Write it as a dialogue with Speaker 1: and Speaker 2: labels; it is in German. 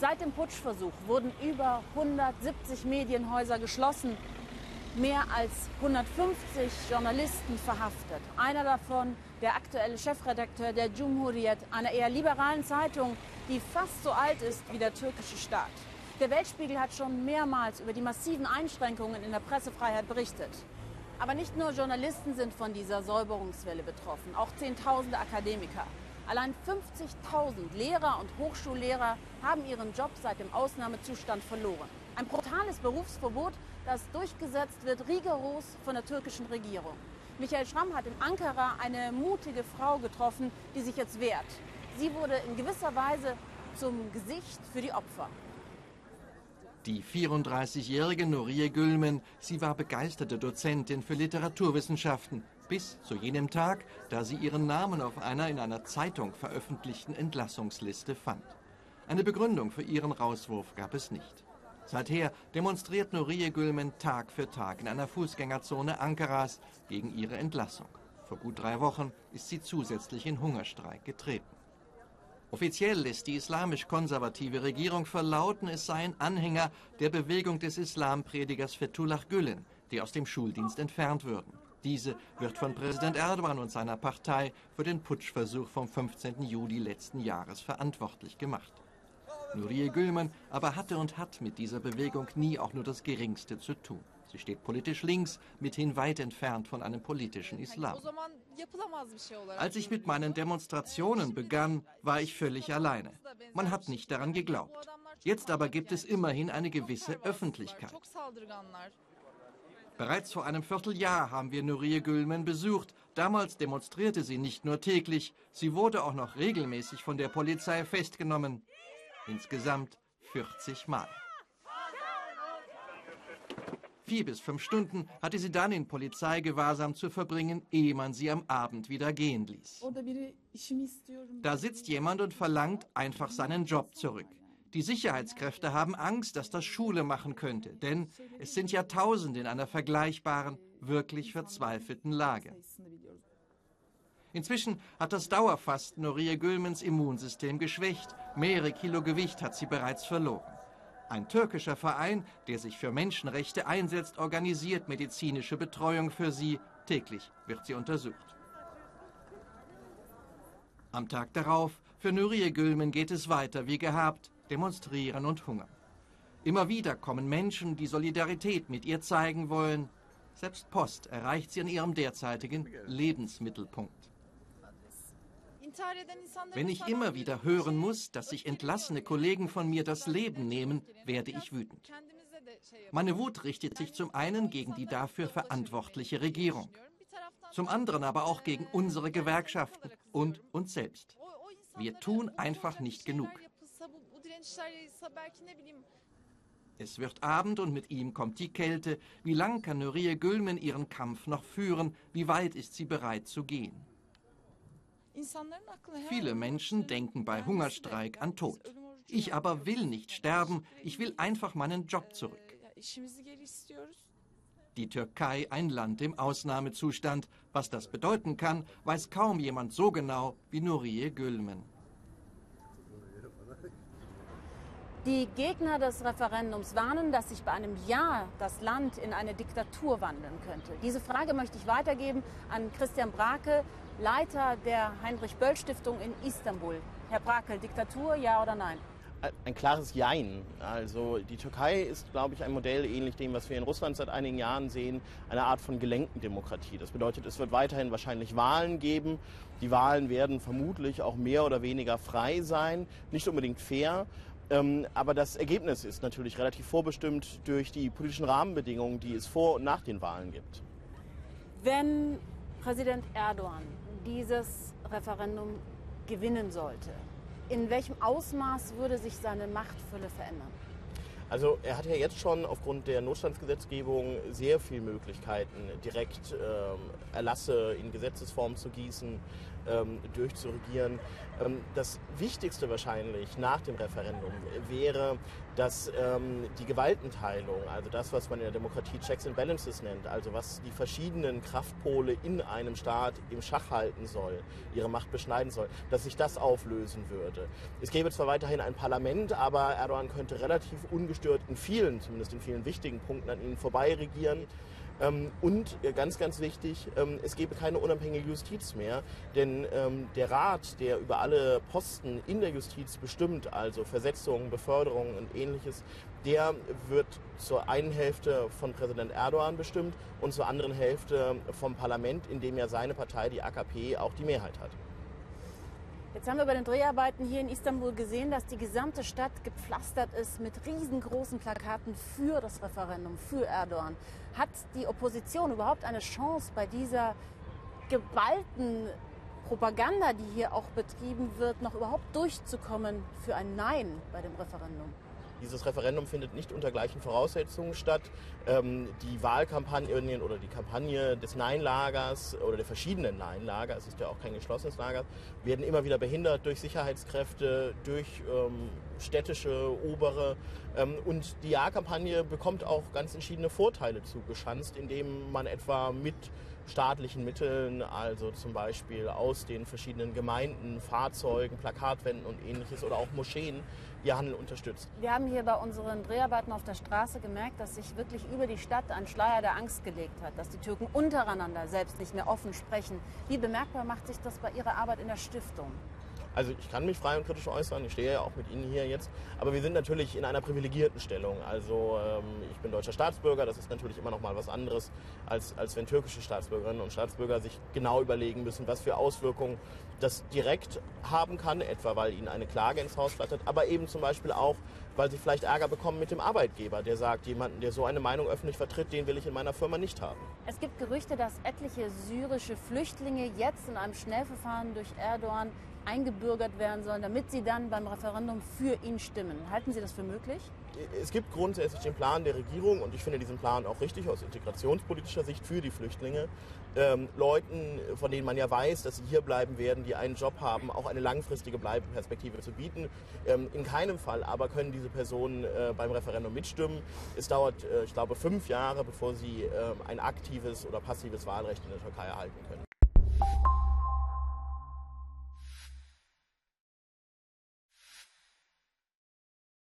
Speaker 1: Seit dem Putschversuch wurden über 170 Medienhäuser geschlossen, mehr als 150 Journalisten verhaftet. Einer davon der aktuelle Chefredakteur der Cumhuriyet, einer eher liberalen Zeitung, die fast so alt ist wie der türkische Staat. Der Weltspiegel hat schon mehrmals über die massiven Einschränkungen in der Pressefreiheit berichtet. Aber nicht nur Journalisten sind von dieser Säuberungswelle betroffen, auch Zehntausende Akademiker. Allein 50.000 Lehrer und Hochschullehrer haben ihren Job seit dem Ausnahmezustand verloren. Ein brutales Berufsverbot, das durchgesetzt wird rigoros von der türkischen Regierung. Michael Schramm hat in Ankara eine mutige Frau getroffen, die sich jetzt wehrt. Sie wurde in gewisser Weise zum Gesicht für die Opfer.
Speaker 2: Die 34-jährige Nurie Gülmen, sie war begeisterte Dozentin für Literaturwissenschaften, bis zu jenem Tag, da sie ihren Namen auf einer in einer Zeitung veröffentlichten Entlassungsliste fand. Eine Begründung für ihren Rauswurf gab es nicht. Seither demonstriert Nurie Gülmen Tag für Tag in einer Fußgängerzone Ankaras gegen ihre Entlassung. Vor gut drei Wochen ist sie zusätzlich in Hungerstreik getreten. Offiziell lässt die islamisch-konservative Regierung verlauten, es seien Anhänger der Bewegung des Islampredigers Fethullah Gülen, die aus dem Schuldienst entfernt würden. Diese wird von Präsident Erdogan und seiner Partei für den Putschversuch vom 15. Juli letzten Jahres verantwortlich gemacht. Nurie Gülmen aber hatte und hat mit dieser Bewegung nie auch nur das Geringste zu tun. Sie steht politisch links, mithin weit entfernt von einem politischen Islam. Als ich mit meinen Demonstrationen begann, war ich völlig alleine. Man hat nicht daran geglaubt. Jetzt aber gibt es immerhin eine gewisse Öffentlichkeit. Bereits vor einem Vierteljahr haben wir Nurie Gülmen besucht. Damals demonstrierte sie nicht nur täglich, sie wurde auch noch regelmäßig von der Polizei festgenommen. Insgesamt 40 Mal. Vier bis fünf Stunden hatte sie dann in Polizeigewahrsam zu verbringen, ehe man sie am Abend wieder gehen ließ. Da sitzt jemand und verlangt einfach seinen Job zurück. Die Sicherheitskräfte haben Angst, dass das Schule machen könnte, denn es sind Jahrtausende in einer vergleichbaren, wirklich verzweifelten Lage. Inzwischen hat das Dauerfasten Noria Gülmens Immunsystem geschwächt. Mehrere Kilo Gewicht hat sie bereits verloren. Ein türkischer Verein, der sich für Menschenrechte einsetzt, organisiert medizinische Betreuung für sie. Täglich wird sie untersucht. Am Tag darauf, für Nuriye Gülmen geht es weiter wie gehabt, demonstrieren und hungern. Immer wieder kommen Menschen, die Solidarität mit ihr zeigen wollen. Selbst Post erreicht sie an ihrem derzeitigen Lebensmittelpunkt. Wenn ich immer wieder hören muss, dass sich entlassene Kollegen von mir das Leben nehmen, werde ich wütend. Meine Wut richtet sich zum einen gegen die dafür verantwortliche Regierung, zum anderen aber auch gegen unsere Gewerkschaften und uns selbst. Wir tun einfach nicht genug. Es wird Abend und mit ihm kommt die Kälte. Wie lang kann Nurie Gülmen ihren Kampf noch führen? Wie weit ist sie bereit zu gehen? Viele Menschen denken bei Hungerstreik an Tod. Ich aber will nicht sterben, ich will einfach meinen Job zurück. Die Türkei ein Land im Ausnahmezustand. Was das bedeuten kann, weiß kaum jemand so genau wie Nuriye Gülmen.
Speaker 1: Die Gegner des Referendums warnen, dass sich bei einem Ja das Land in eine Diktatur wandeln könnte. Diese Frage möchte ich weitergeben an Christian Brake, Leiter der Heinrich-Böll-Stiftung in Istanbul. Herr Brake, Diktatur, ja oder nein?
Speaker 3: Ein klares Jein. Also die Türkei ist, glaube ich, ein Modell ähnlich dem, was wir in Russland seit einigen Jahren sehen, eine Art von gelenkten Demokratie. Das bedeutet, es wird weiterhin wahrscheinlich Wahlen geben. Die Wahlen werden vermutlich auch mehr oder weniger frei sein, nicht unbedingt fair, aber das Ergebnis ist natürlich relativ vorbestimmt durch die politischen Rahmenbedingungen, die es vor und nach den Wahlen gibt.
Speaker 1: Wenn Präsident Erdogan dieses Referendum gewinnen sollte, in welchem Ausmaß würde sich seine Machtfülle verändern?
Speaker 3: Also er hat ja jetzt schon aufgrund der Notstandsgesetzgebung sehr viele Möglichkeiten, direkt ähm, Erlasse in Gesetzesform zu gießen, ähm, durchzuregieren. Ähm, das Wichtigste wahrscheinlich nach dem Referendum wäre, dass ähm, die Gewaltenteilung, also das, was man in der Demokratie Checks and Balances nennt, also was die verschiedenen Kraftpole in einem Staat im Schach halten soll, ihre Macht beschneiden soll, dass sich das auflösen würde. Es gäbe zwar weiterhin ein Parlament, aber Erdogan könnte relativ ungestört in vielen, zumindest in vielen wichtigen Punkten an ihnen vorbei regieren. Ähm, und äh, ganz, ganz wichtig, ähm, es gäbe keine unabhängige Justiz mehr, denn ähm, der Rat, der über alle Posten in der Justiz bestimmt, also Versetzungen, Beförderungen und ähnliches, der wird zur einen Hälfte von Präsident Erdogan bestimmt und zur anderen Hälfte vom Parlament, in dem ja seine Partei, die AKP, auch die Mehrheit hat.
Speaker 1: Jetzt haben wir bei den Dreharbeiten hier in Istanbul gesehen, dass die gesamte Stadt gepflastert ist mit riesengroßen Plakaten für das Referendum, für Erdogan. Hat die Opposition überhaupt eine Chance bei dieser geballten Propaganda, die hier auch betrieben wird, noch überhaupt durchzukommen für ein Nein bei dem Referendum?
Speaker 3: Dieses Referendum findet nicht unter gleichen Voraussetzungen statt. Ähm, die Wahlkampagnen oder die Kampagne des Nein-Lagers oder der verschiedenen Nein-Lager, es ist ja auch kein geschlossenes Lager, werden immer wieder behindert durch Sicherheitskräfte, durch ähm, städtische Obere. Ähm, und die Ja-Kampagne bekommt auch ganz entschiedene Vorteile zugeschanzt, indem man etwa mit staatlichen Mitteln, also zum Beispiel aus den verschiedenen Gemeinden, Fahrzeugen, Plakatwänden und ähnliches oder auch Moscheen, ihr Handel unterstützt.
Speaker 1: Wir haben hier bei unseren Dreharbeiten auf der Straße gemerkt, dass sich wirklich über die Stadt ein Schleier der Angst gelegt hat, dass die Türken untereinander selbst nicht mehr offen sprechen. Wie bemerkbar macht sich das bei Ihrer Arbeit in der Stiftung?
Speaker 3: Also ich kann mich frei und kritisch äußern, ich stehe ja auch mit Ihnen hier jetzt, aber wir sind natürlich in einer privilegierten Stellung. Also ähm, ich bin deutscher Staatsbürger, das ist natürlich immer noch mal was anderes, als, als wenn türkische Staatsbürgerinnen und Staatsbürger sich genau überlegen müssen, was für Auswirkungen das direkt haben kann, etwa weil ihnen eine Klage ins Haus flattert, aber eben zum Beispiel auch, weil sie vielleicht Ärger bekommen mit dem Arbeitgeber, der sagt, jemanden, der so eine Meinung öffentlich vertritt, den will ich in meiner Firma nicht haben.
Speaker 1: Es gibt Gerüchte, dass etliche syrische Flüchtlinge jetzt in einem Schnellverfahren durch Erdogan eingebürgert werden sollen, damit sie dann beim Referendum für ihn stimmen. Halten Sie das für möglich?
Speaker 3: Es gibt grundsätzlich den Plan der Regierung und ich finde diesen Plan auch richtig aus integrationspolitischer Sicht für die Flüchtlinge. Ähm, Leuten, von denen man ja weiß, dass sie hier bleiben werden, die einen Job haben, auch eine langfristige Bleibeperspektive zu bieten. Ähm, in keinem Fall aber können diese Personen äh, beim Referendum mitstimmen. Es dauert, äh, ich glaube, fünf Jahre, bevor sie äh, ein aktives oder passives Wahlrecht in der Türkei erhalten können.